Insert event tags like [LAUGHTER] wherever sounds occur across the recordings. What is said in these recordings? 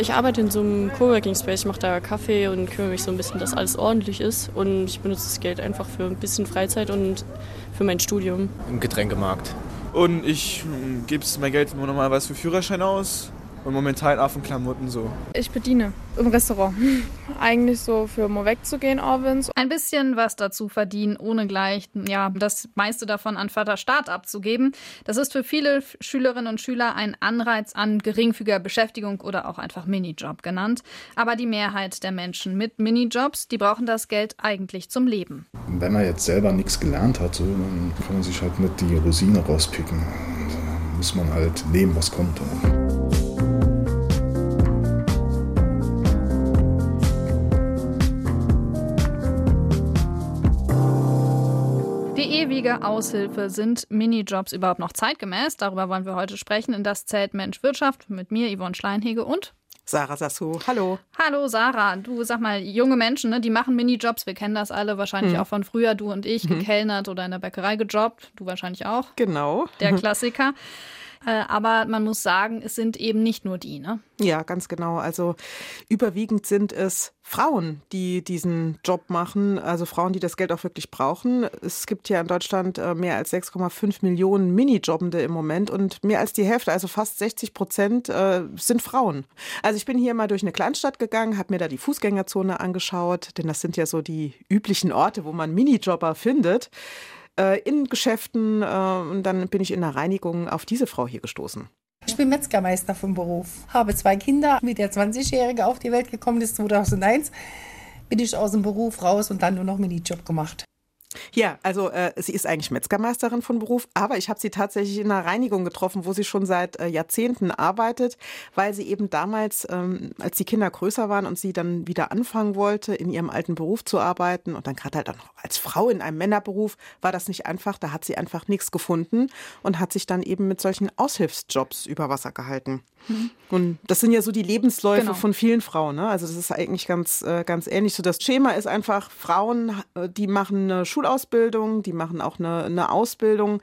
Ich arbeite in so einem Coworking Space, ich mache da Kaffee und kümmere mich so ein bisschen, dass alles ordentlich ist. Und ich benutze das Geld einfach für ein bisschen Freizeit und für mein Studium. Im Getränkemarkt. Und ich hm, gebe mein Geld immer nochmal was für Führerschein aus und momentan auf den Klamotten so. Ich bediene im Restaurant. [LAUGHS] Eigentlich so für mal wegzugehen abends. Ein bisschen was dazu verdienen, ohne gleich ja, das meiste davon an Vaterstaat abzugeben. Das ist für viele Schülerinnen und Schüler ein Anreiz an geringfügiger Beschäftigung oder auch einfach Minijob genannt. Aber die Mehrheit der Menschen mit Minijobs, die brauchen das Geld eigentlich zum Leben. Wenn man jetzt selber nichts gelernt hat, so, dann kann man sich halt nicht die Rosine rauspicken. Da muss man halt nehmen, was kommt. Ewige Aushilfe. Sind Minijobs überhaupt noch zeitgemäß? Darüber wollen wir heute sprechen in das Zelt Mensch Wirtschaft mit mir, Yvonne Schleinhege und Sarah Sassou. Hallo. Hallo Sarah. Du sag mal, junge Menschen, ne, die machen Minijobs. Wir kennen das alle wahrscheinlich hm. auch von früher. Du und ich, hm. gekellnert oder in der Bäckerei gejobbt. Du wahrscheinlich auch. Genau. Der [LAUGHS] Klassiker. Äh, aber man muss sagen, es sind eben nicht nur die, ne? Ja, ganz genau. Also überwiegend sind es Frauen, die diesen Job machen, also Frauen, die das Geld auch wirklich brauchen. Es gibt ja in Deutschland äh, mehr als 6,5 Millionen Minijobbende im Moment und mehr als die Hälfte, also fast 60 Prozent, äh, sind Frauen. Also ich bin hier mal durch eine Kleinstadt gegangen, habe mir da die Fußgängerzone angeschaut, denn das sind ja so die üblichen Orte, wo man Minijobber findet äh, in Geschäften äh, und dann bin ich in der Reinigung auf diese Frau hier gestoßen. Ich bin Metzgermeister vom Beruf, habe zwei Kinder. Wie der 20-Jährige auf die Welt gekommen ist, 2001, bin ich aus dem Beruf raus und dann nur noch Minijob gemacht. Ja, also äh, sie ist eigentlich Metzgermeisterin von Beruf, aber ich habe sie tatsächlich in einer Reinigung getroffen, wo sie schon seit äh, Jahrzehnten arbeitet, weil sie eben damals, ähm, als die Kinder größer waren und sie dann wieder anfangen wollte, in ihrem alten Beruf zu arbeiten und dann gerade halt auch noch als Frau in einem Männerberuf, war das nicht einfach. Da hat sie einfach nichts gefunden und hat sich dann eben mit solchen Aushilfsjobs über Wasser gehalten. Mhm. Und das sind ja so die Lebensläufe genau. von vielen Frauen. Ne? Also das ist eigentlich ganz, äh, ganz ähnlich. So das Schema ist einfach, Frauen, äh, die machen eine Schulausbildung, die machen auch eine, eine Ausbildung,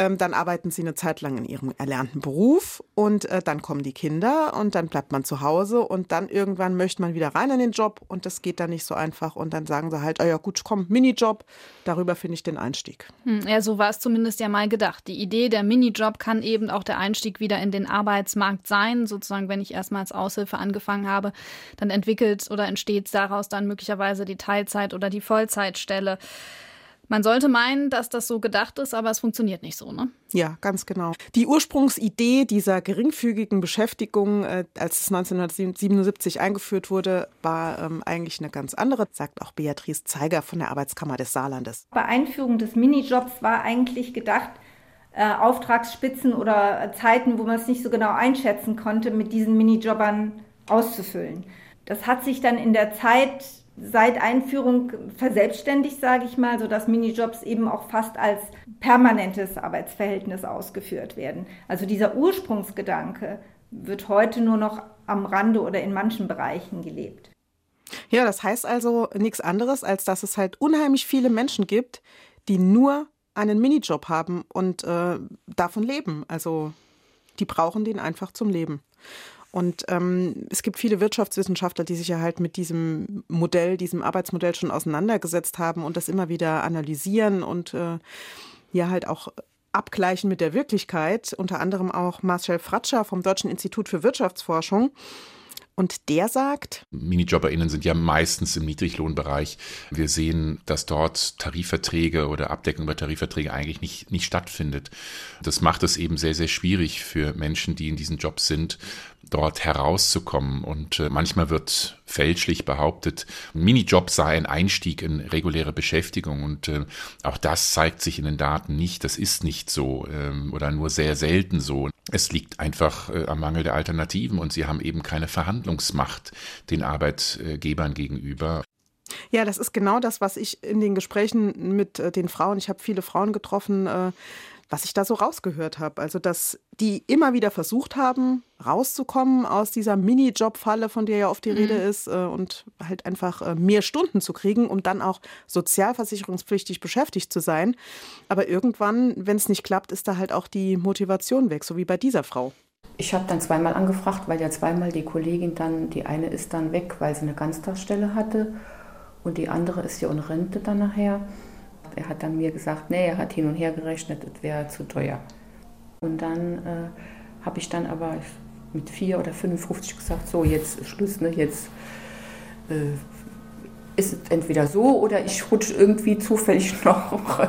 ähm, dann arbeiten sie eine Zeit lang in ihrem erlernten Beruf und äh, dann kommen die Kinder und dann bleibt man zu Hause und dann irgendwann möchte man wieder rein in den Job und das geht dann nicht so einfach und dann sagen sie halt, oh ja gut, komm, Minijob, darüber finde ich den Einstieg. Hm, ja, so war es zumindest ja mal gedacht. Die Idee der Minijob kann eben auch der Einstieg wieder in den Arbeitsmarkt sein, sozusagen, wenn ich erstmal als Aushilfe angefangen habe, dann entwickelt oder entsteht daraus dann möglicherweise die Teilzeit oder die Vollzeitstelle. Man sollte meinen, dass das so gedacht ist, aber es funktioniert nicht so, ne? Ja, ganz genau. Die Ursprungsidee dieser geringfügigen Beschäftigung, äh, als es 1977 eingeführt wurde, war ähm, eigentlich eine ganz andere, sagt auch Beatrice Zeiger von der Arbeitskammer des Saarlandes. Bei Einführung des Minijobs war eigentlich gedacht, äh, Auftragsspitzen oder Zeiten, wo man es nicht so genau einschätzen konnte, mit diesen Minijobbern auszufüllen. Das hat sich dann in der Zeit seit Einführung verselbstständigt, sage ich mal, sodass Minijobs eben auch fast als permanentes Arbeitsverhältnis ausgeführt werden. Also dieser Ursprungsgedanke wird heute nur noch am Rande oder in manchen Bereichen gelebt. Ja, das heißt also nichts anderes, als dass es halt unheimlich viele Menschen gibt, die nur einen Minijob haben und äh, davon leben. Also die brauchen den einfach zum Leben. Und ähm, es gibt viele Wirtschaftswissenschaftler, die sich ja halt mit diesem Modell, diesem Arbeitsmodell schon auseinandergesetzt haben und das immer wieder analysieren und äh, ja halt auch abgleichen mit der Wirklichkeit. Unter anderem auch Marcel Fratscher vom Deutschen Institut für Wirtschaftsforschung. Und der sagt, MinijobberInnen sind ja meistens im Niedriglohnbereich. Wir sehen, dass dort Tarifverträge oder Abdeckung bei Tarifverträgen eigentlich nicht, nicht stattfindet. Das macht es eben sehr, sehr schwierig für Menschen, die in diesen Jobs sind, dort herauszukommen. Und äh, manchmal wird fälschlich behauptet, ein Minijob sei ein Einstieg in reguläre Beschäftigung. Und äh, auch das zeigt sich in den Daten nicht. Das ist nicht so ähm, oder nur sehr selten so. Es liegt einfach äh, am Mangel der Alternativen und sie haben eben keine Verhandlungsmacht den Arbeitgebern gegenüber. Ja, das ist genau das, was ich in den Gesprächen mit äh, den Frauen, ich habe viele Frauen getroffen, äh, was ich da so rausgehört habe. Also, dass die immer wieder versucht haben, rauszukommen aus dieser Minijob-Falle, von der ja oft die mhm. Rede ist, äh, und halt einfach äh, mehr Stunden zu kriegen, um dann auch sozialversicherungspflichtig beschäftigt zu sein. Aber irgendwann, wenn es nicht klappt, ist da halt auch die Motivation weg, so wie bei dieser Frau. Ich habe dann zweimal angefragt, weil ja zweimal die Kollegin dann, die eine ist dann weg, weil sie eine Ganztagsstelle hatte und die andere ist ja in Rente dann nachher. Er hat dann mir gesagt, nee, er hat hin und her gerechnet, es wäre zu teuer. Und dann äh, habe ich dann aber mit 4 oder 55 gesagt, so jetzt Schluss, ne, jetzt äh, ist es entweder so oder ich rutsche irgendwie zufällig [LAUGHS] noch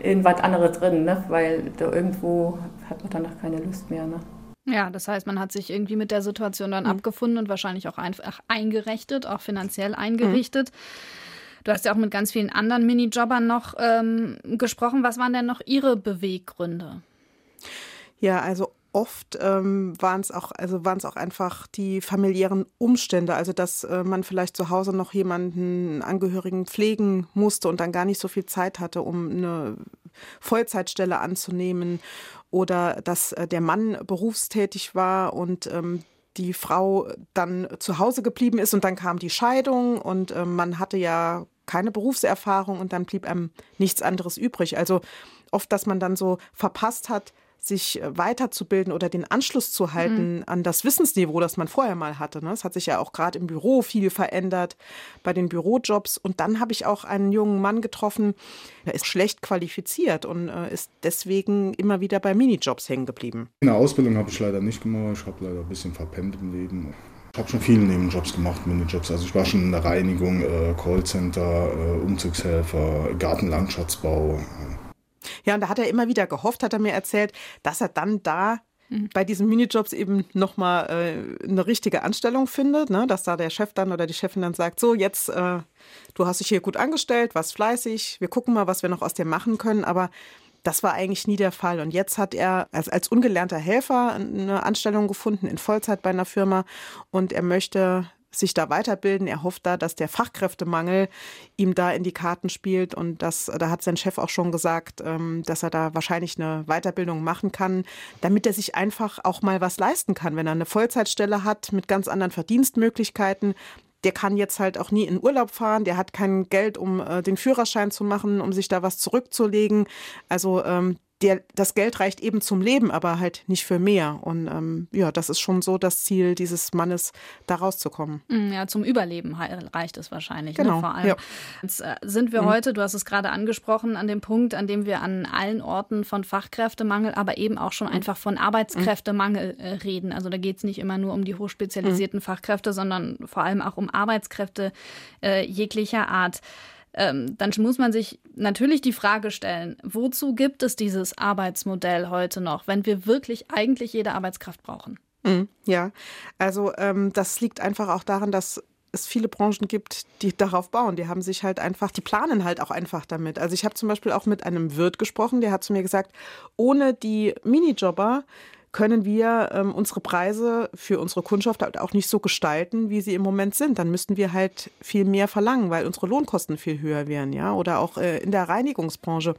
in was anderes drin, ne, weil da irgendwo hat man danach keine Lust mehr. Ne. Ja, das heißt, man hat sich irgendwie mit der Situation dann mhm. abgefunden und wahrscheinlich auch einfach eingerichtet, auch finanziell eingerichtet. Mhm. Du hast ja auch mit ganz vielen anderen Minijobbern noch ähm, gesprochen. Was waren denn noch Ihre Beweggründe? Ja, also oft ähm, waren es auch, also waren es auch einfach die familiären Umstände, also dass äh, man vielleicht zu Hause noch jemanden Angehörigen pflegen musste und dann gar nicht so viel Zeit hatte, um eine Vollzeitstelle anzunehmen oder dass äh, der Mann berufstätig war und ähm, die Frau dann zu Hause geblieben ist und dann kam die Scheidung und äh, man hatte ja keine Berufserfahrung und dann blieb einem nichts anderes übrig. Also oft, dass man dann so verpasst hat, sich äh, weiterzubilden oder den Anschluss zu halten mhm. an das Wissensniveau, das man vorher mal hatte. Ne? Es hat sich ja auch gerade im Büro viel verändert, bei den Bürojobs. Und dann habe ich auch einen jungen Mann getroffen, der ist schlecht qualifiziert und äh, ist deswegen immer wieder bei Minijobs hängen geblieben. Eine Ausbildung habe ich leider nicht gemacht. Ich habe leider ein bisschen verpennt im Leben. Ich habe schon viele Nebenjobs gemacht, Minijobs. Also ich war schon in der Reinigung, äh, Callcenter, äh, Umzugshelfer, Gartenlandschaftsbau. Ja, und da hat er immer wieder gehofft, hat er mir erzählt, dass er dann da mhm. bei diesen Minijobs eben nochmal äh, eine richtige Anstellung findet, ne? dass da der Chef dann oder die Chefin dann sagt, so jetzt, äh, du hast dich hier gut angestellt, warst fleißig, wir gucken mal, was wir noch aus dir machen können, aber das war eigentlich nie der Fall. Und jetzt hat er als, als ungelernter Helfer eine Anstellung gefunden in Vollzeit bei einer Firma und er möchte sich da weiterbilden. Er hofft da, dass der Fachkräftemangel ihm da in die Karten spielt und das, da hat sein Chef auch schon gesagt, ähm, dass er da wahrscheinlich eine Weiterbildung machen kann, damit er sich einfach auch mal was leisten kann, wenn er eine Vollzeitstelle hat mit ganz anderen Verdienstmöglichkeiten. Der kann jetzt halt auch nie in Urlaub fahren, der hat kein Geld, um äh, den Führerschein zu machen, um sich da was zurückzulegen. Also ähm, der, das Geld reicht eben zum Leben, aber halt nicht für mehr. Und ähm, ja, das ist schon so das Ziel dieses Mannes, da rauszukommen. Mm, ja, zum Überleben reicht es wahrscheinlich. Ne, genau. Ne, vor allem. Ja. Jetzt äh, sind wir mhm. heute, du hast es gerade angesprochen, an dem Punkt, an dem wir an allen Orten von Fachkräftemangel, aber eben auch schon mhm. einfach von Arbeitskräftemangel äh, reden. Also da geht es nicht immer nur um die hochspezialisierten mhm. Fachkräfte, sondern vor allem auch um Arbeitskräfte äh, jeglicher Art ähm, dann muss man sich natürlich die Frage stellen, wozu gibt es dieses Arbeitsmodell heute noch, wenn wir wirklich eigentlich jede Arbeitskraft brauchen? Mhm, ja, also ähm, das liegt einfach auch daran, dass es viele Branchen gibt, die darauf bauen. Die haben sich halt einfach, die planen halt auch einfach damit. Also ich habe zum Beispiel auch mit einem Wirt gesprochen, der hat zu mir gesagt, ohne die Minijobber können wir ähm, unsere Preise für unsere Kundschaft halt auch nicht so gestalten, wie sie im Moment sind. Dann müssten wir halt viel mehr verlangen, weil unsere Lohnkosten viel höher wären, ja. Oder auch äh, in der Reinigungsbranche.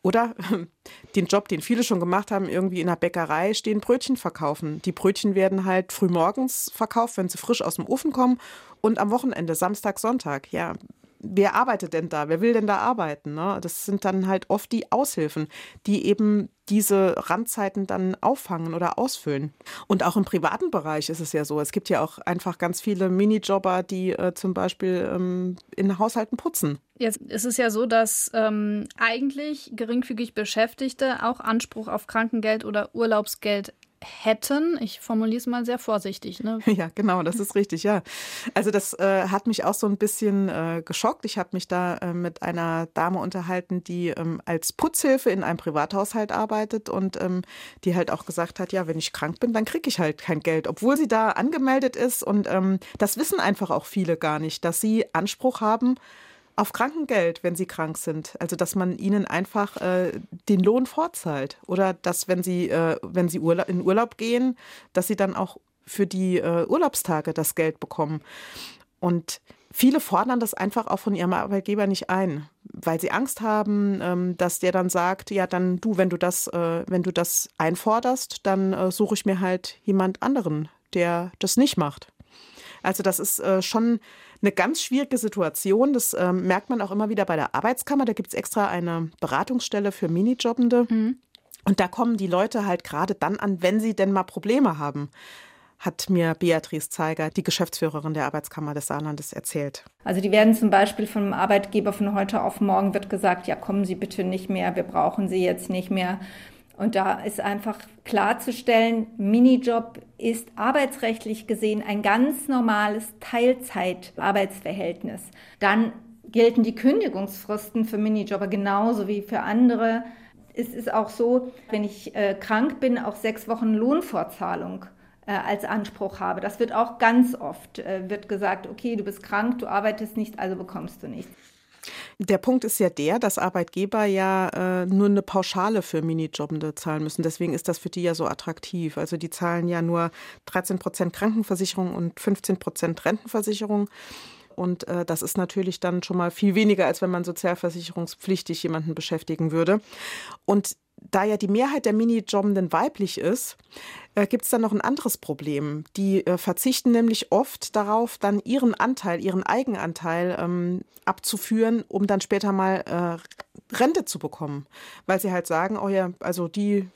Oder [LAUGHS] den Job, den viele schon gemacht haben, irgendwie in der Bäckerei stehen, Brötchen verkaufen. Die Brötchen werden halt frühmorgens verkauft, wenn sie frisch aus dem Ofen kommen und am Wochenende, Samstag, Sonntag. Ja, wer arbeitet denn da? Wer will denn da arbeiten? Ne? Das sind dann halt oft die Aushilfen, die eben diese Randzeiten dann auffangen oder ausfüllen. Und auch im privaten Bereich ist es ja so. Es gibt ja auch einfach ganz viele Minijobber, die äh, zum Beispiel ähm, in Haushalten putzen. Jetzt ist es ja so, dass ähm, eigentlich geringfügig Beschäftigte auch Anspruch auf Krankengeld oder Urlaubsgeld hätten. Ich formuliere es mal sehr vorsichtig. Ne? [LAUGHS] Ja, genau, das ist richtig, ja. Also das äh, hat mich auch so ein bisschen äh, geschockt. Ich habe mich da äh, mit einer Dame unterhalten, die ähm, als Putzhilfe in einem Privathaushalt arbeitet und ähm, die halt auch gesagt hat, ja, wenn ich krank bin, dann kriege ich halt kein Geld, obwohl sie da angemeldet ist. Und ähm, das wissen einfach auch viele gar nicht, dass sie Anspruch haben auf Krankengeld, wenn sie krank sind. Also dass man ihnen einfach äh, den Lohn vorzahlt. Oder dass, wenn sie, äh, wenn sie Urla in Urlaub gehen, dass sie dann auch für die äh, Urlaubstage das Geld bekommen. Und viele fordern das einfach auch von ihrem Arbeitgeber nicht ein, weil sie Angst haben, ähm, dass der dann sagt, ja, dann du, wenn du das, äh, wenn du das einforderst, dann äh, suche ich mir halt jemand anderen, der das nicht macht. Also das ist äh, schon eine ganz schwierige Situation. Das ähm, merkt man auch immer wieder bei der Arbeitskammer. Da gibt es extra eine Beratungsstelle für Minijobbende. Mhm. Und da kommen die Leute halt gerade dann an, wenn sie denn mal Probleme haben hat mir Beatrice Zeiger, die Geschäftsführerin der Arbeitskammer des Saarlandes, erzählt. Also die werden zum Beispiel vom Arbeitgeber von heute auf morgen wird gesagt, ja kommen Sie bitte nicht mehr, wir brauchen Sie jetzt nicht mehr. Und da ist einfach klarzustellen, Minijob ist arbeitsrechtlich gesehen ein ganz normales Teilzeitarbeitsverhältnis. Dann gelten die Kündigungsfristen für Minijobber genauso wie für andere. Es ist auch so, wenn ich äh, krank bin, auch sechs Wochen Lohnfortzahlung äh, als Anspruch habe. Das wird auch ganz oft, äh, wird gesagt, okay, du bist krank, du arbeitest nicht, also bekommst du nichts. Der Punkt ist ja der, dass Arbeitgeber ja äh, nur eine Pauschale für Minijobbende zahlen müssen. Deswegen ist das für die ja so attraktiv. Also die zahlen ja nur 13 Prozent Krankenversicherung und 15 Prozent Rentenversicherung. Und äh, das ist natürlich dann schon mal viel weniger, als wenn man sozialversicherungspflichtig jemanden beschäftigen würde. Und da ja die Mehrheit der Minijobbenden weiblich ist, äh, gibt es dann noch ein anderes Problem. Die äh, verzichten nämlich oft darauf, dann ihren Anteil, ihren Eigenanteil ähm, abzuführen, um dann später mal äh, Rente zu bekommen. Weil sie halt sagen, oh ja, also die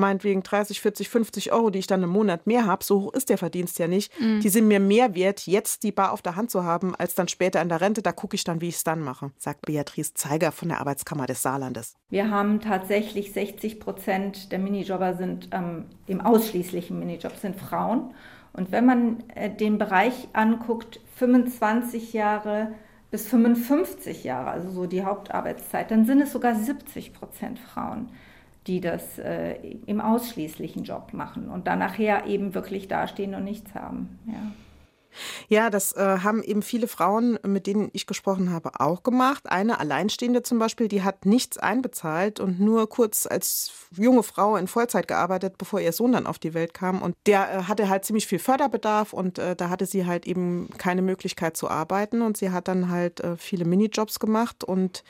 meinetwegen 30, 40, 50 Euro, die ich dann im Monat mehr habe, so hoch ist der Verdienst ja nicht. Mhm. Die sind mir mehr wert, jetzt die Bar auf der Hand zu haben, als dann später in der Rente. Da gucke ich dann, wie ich es dann mache, sagt Beatrice Zeiger von der Arbeitskammer des Saarlandes. Wir haben tatsächlich 60 Prozent der Minijobber sind ähm, im ausschließlichen Minijob sind Frauen. Und wenn man äh, den Bereich anguckt, 25 Jahre bis 55 Jahre, also so die Hauptarbeitszeit, dann sind es sogar 70 Prozent Frauen die das äh, im ausschließlichen Job machen und dann nachher eben wirklich dastehen und nichts haben. Ja. Ja, das äh, haben eben viele Frauen, mit denen ich gesprochen habe, auch gemacht. Eine Alleinstehende zum Beispiel, die hat nichts einbezahlt und nur kurz als junge Frau in Vollzeit gearbeitet, bevor ihr Sohn dann auf die Welt kam. Und der äh, hatte halt ziemlich viel Förderbedarf und äh, da hatte sie halt eben keine Möglichkeit zu arbeiten. Und sie hat dann halt äh, viele Minijobs gemacht und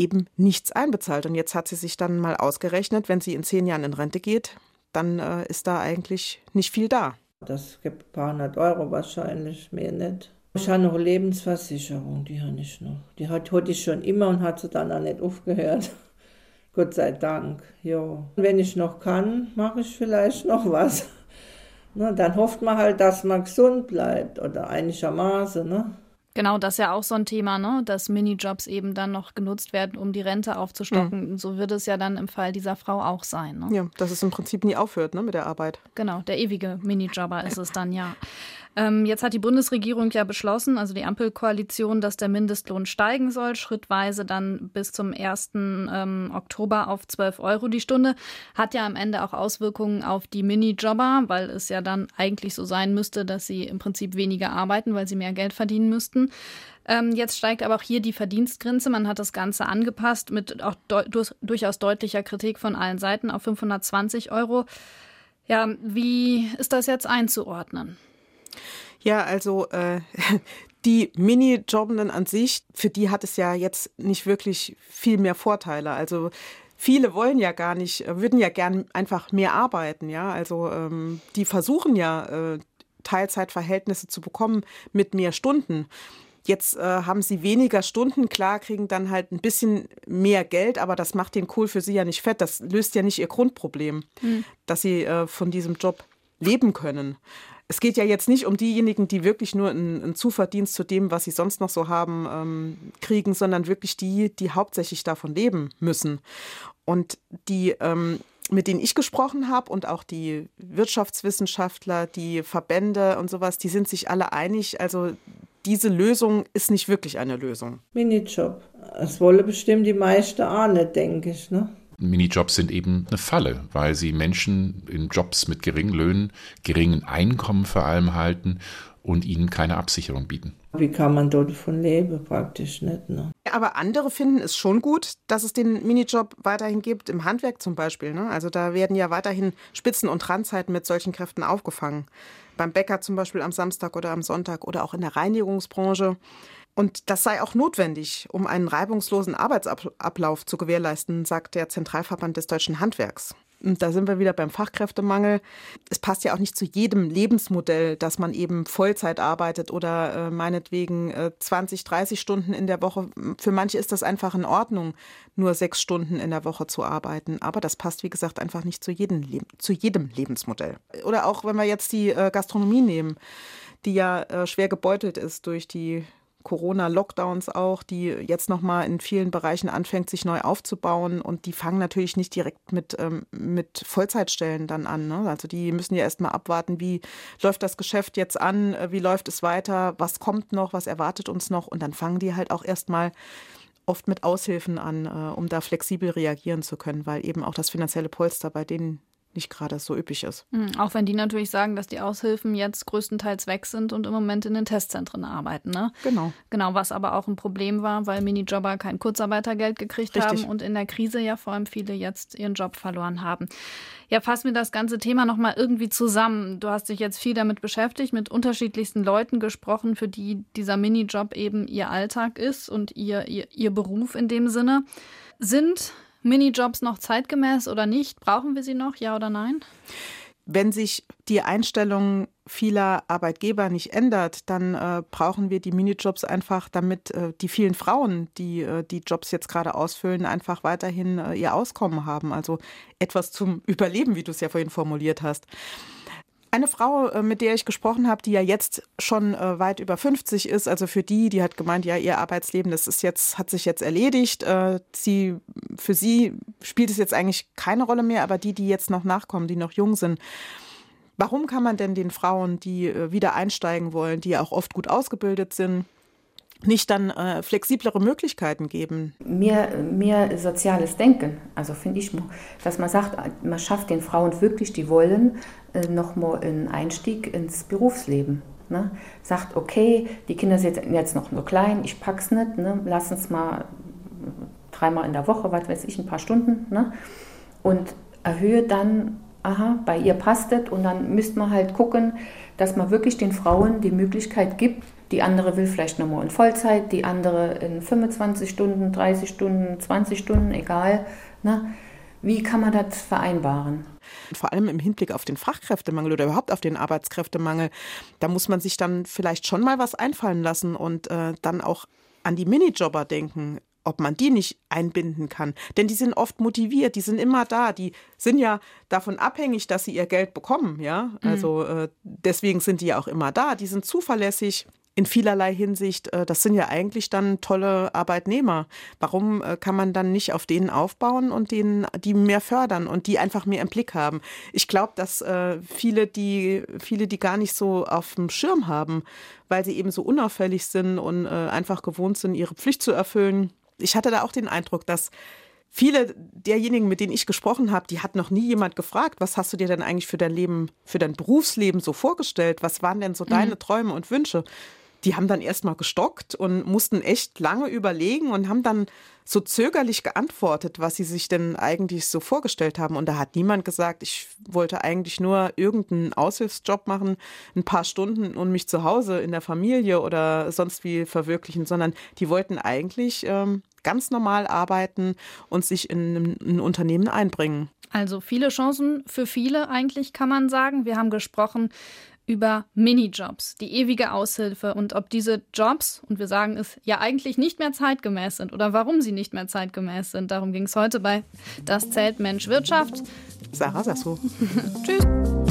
eben nichts einbezahlt. Und jetzt hat sie sich dann mal ausgerechnet, wenn sie in zehn Jahren in Rente geht, dann äh, ist da eigentlich nicht viel da. Das gibt ein paar hundert Euro wahrscheinlich, mehr nicht. Ich habe noch Lebensversicherung, die habe ich noch. Die hat, hatte ich schon immer und hat sie dann auch nicht aufgehört. [LAUGHS] Gott sei Dank. Ja. Wenn ich noch kann, mache ich vielleicht noch was. [LAUGHS] Na, dann hofft man halt, dass man gesund bleibt oder einigermaßen. Ne? Genau, das ist ja auch so ein Thema, ne? dass Minijobs eben dann noch genutzt werden, um die Rente aufzustocken. Mhm. So wird es ja dann im Fall dieser Frau auch sein. Ne? Ja, dass es im Prinzip nie aufhört ne, mit der Arbeit. Genau, der ewige Minijobber ist es dann ja. Ähm, jetzt hat die Bundesregierung ja beschlossen, also die Ampelkoalition, dass der Mindestlohn steigen soll, schrittweise dann bis zum 1. Ähm, Oktober auf 12 Euro die Stunde. Hat ja am Ende auch Auswirkungen auf die Minijobber, weil es ja dann eigentlich so sein müsste, dass sie im Prinzip weniger arbeiten, weil sie mehr Geld verdienen müssten. Ähm, jetzt steigt aber auch hier die Verdienstgrenze. Man hat das Ganze angepasst mit auch de durchaus deutlicher Kritik von allen Seiten auf 520 Euro. Ja, wie ist das jetzt einzuordnen? Ja, also äh, [LAUGHS] die Minijobbenden an sich, für die hat es ja jetzt nicht wirklich viel mehr Vorteile. Also viele wollen ja gar nicht, würden ja gern einfach mehr arbeiten, ja. Also ähm, die versuchen ja äh, Teilzeitverhältnisse zu bekommen mit mehr Stunden. Jetzt äh, haben sie weniger Stunden, klar, kriegen dann halt ein bisschen mehr Geld, aber das macht den Kohl für sie ja nicht fett. Das löst ja nicht ihr Grundproblem, mhm. dass sie äh, von diesem Job leben können es geht ja jetzt nicht um diejenigen, die wirklich nur einen, Zuverdienst zu dem, was sie sonst noch so haben, ähm, kriegen, sondern wirklich die, die hauptsächlich davon leben müssen. Und die, ähm, mit denen ich gesprochen habe und auch die Wirtschaftswissenschaftler, die Verbände und sowas, die sind sich alle einig. Also diese Lösung ist nicht wirklich eine Lösung. Minijob. Das wolle bestimmt die meisten auch nicht, denke ich. Ne? Minijobs sind eben eine Falle, weil sie Menschen in Jobs mit geringen Löhnen, geringen Einkommen vor allem halten und ihnen keine Absicherung bieten. Wie kann man dort davon leben? Praktisch nicht. Ne? Aber andere finden es schon gut, dass es den Minijob weiterhin gibt, im Handwerk zum Beispiel. Ne? Also da werden ja weiterhin Spitzen- und Randzeiten mit solchen Kräften aufgefangen. Beim Bäcker zum Beispiel am Samstag oder am Sonntag oder auch in der Reinigungsbranche. Und das sei auch notwendig, um einen reibungslosen Arbeitsablauf zu gewährleisten, sagt der Zentralverband des deutschen Handwerks. da sind wir wieder beim Fachkräftemangel. Es passt ja auch nicht zu jedem Lebensmodell, dass man eben Vollzeit arbeitet oder äh, meinetwegen äh, 20, 30 Stunden in der Woche. Für manche ist das einfach in Ordnung, nur sechs Stunden in der Woche zu arbeiten. Aber das passt, wie gesagt, einfach nicht zu jedem, Le zu jedem Lebensmodell. Oder auch, wenn wir jetzt die äh, Gastronomie nehmen, die ja äh, schwer gebeutelt ist durch die Corona-Lockdowns auch, die jetzt nochmal in vielen Bereichen anfängt, sich neu aufzubauen. Und die fangen natürlich nicht direkt mit, ähm, mit Vollzeitstellen dann an. Ne? Also die müssen ja erstmal abwarten, wie läuft das Geschäft jetzt an, äh, wie läuft es weiter, was kommt noch, was erwartet uns noch. Und dann fangen die halt auch erstmal oft mit Aushilfen an, äh, um da flexibel reagieren zu können, weil eben auch das finanzielle Polster bei denen nicht gerade so üppig ist. Mhm, auch wenn die natürlich sagen, dass die Aushilfen jetzt größtenteils weg sind und im Moment in den Testzentren arbeiten. Ne? Genau. Genau, was aber auch ein Problem war, weil Minijobber kein Kurzarbeitergeld gekriegt Richtig. haben und in der Krise ja vor allem viele jetzt ihren Job verloren haben. Ja, fassen wir das ganze Thema nochmal irgendwie zusammen. Du hast dich jetzt viel damit beschäftigt, mit unterschiedlichsten Leuten gesprochen, für die dieser Minijob eben ihr Alltag ist und ihr, ihr, ihr Beruf in dem Sinne. Sind Minijobs noch zeitgemäß oder nicht? Brauchen wir sie noch, ja oder nein? Wenn sich die Einstellung vieler Arbeitgeber nicht ändert, dann äh, brauchen wir die Minijobs einfach, damit äh, die vielen Frauen, die äh, die Jobs jetzt gerade ausfüllen, einfach weiterhin äh, ihr Auskommen haben. Also etwas zum [LAUGHS] Überleben, wie du es ja vorhin formuliert hast. Eine Frau, äh, mit der ich gesprochen habe, die ja jetzt schon äh, weit über 50 ist, also für die, die hat gemeint, ja, ihr Arbeitsleben, das ist jetzt, hat sich jetzt erledigt. Äh, sie, für sie spielt es jetzt eigentlich keine Rolle mehr, aber die, die jetzt noch nachkommen, die noch jung sind, warum kann man denn den Frauen, die wieder einsteigen wollen, die ja auch oft gut ausgebildet sind, nicht dann äh, flexiblere Möglichkeiten geben? Mehr, mehr soziales Denken, also finde ich, dass man sagt, man schafft den Frauen wirklich, die wollen, äh, nochmal einen Einstieg ins Berufsleben. Ne? Sagt, okay, die Kinder sind jetzt noch nur klein, ich pack's nicht, ne? lass uns mal dreimal in der Woche, was weiß ich, ein paar Stunden ne? und erhöhe dann, aha, bei ihr passt es und dann müsste man halt gucken, dass man wirklich den Frauen die Möglichkeit gibt, die andere will vielleicht nochmal in Vollzeit, die andere in 25 Stunden, 30 Stunden, 20 Stunden, egal. Ne? Wie kann man das vereinbaren? Vor allem im Hinblick auf den Fachkräftemangel oder überhaupt auf den Arbeitskräftemangel, da muss man sich dann vielleicht schon mal was einfallen lassen und äh, dann auch an die Minijobber denken ob man die nicht einbinden kann. Denn die sind oft motiviert, die sind immer da, die sind ja davon abhängig, dass sie ihr Geld bekommen, ja. Mhm. Also äh, deswegen sind die ja auch immer da, die sind zuverlässig, in vielerlei Hinsicht, äh, das sind ja eigentlich dann tolle Arbeitnehmer. Warum äh, kann man dann nicht auf denen aufbauen und denen die mehr fördern und die einfach mehr im Blick haben? Ich glaube, dass äh, viele, die viele, die gar nicht so auf dem Schirm haben, weil sie eben so unauffällig sind und einfach gewohnt sind, ihre Pflicht zu erfüllen. Ich hatte da auch den Eindruck, dass viele derjenigen, mit denen ich gesprochen habe, die hat noch nie jemand gefragt, was hast du dir denn eigentlich für dein Leben, für dein Berufsleben so vorgestellt? Was waren denn so mhm. deine Träume und Wünsche? Die haben dann erstmal gestockt und mussten echt lange überlegen und haben dann so zögerlich geantwortet, was sie sich denn eigentlich so vorgestellt haben. Und da hat niemand gesagt, ich wollte eigentlich nur irgendeinen Aushilfsjob machen, ein paar Stunden und mich zu Hause in der Familie oder sonst wie verwirklichen, sondern die wollten eigentlich ähm, ganz normal arbeiten und sich in ein, Unternehmen einbringen. Also viele Chancen für viele eigentlich kann man sagen. Wir haben gesprochen über Minijobs, die ewige Aushilfe und ob diese Jobs, und wir sagen es ja eigentlich nicht mehr zeitgemäß sind oder warum sie nicht mehr zeitgemäß sind. Darum ging es heute bei Das zählt Mensch Wirtschaft. Sarah Sasso. [LAUGHS] Tschüss.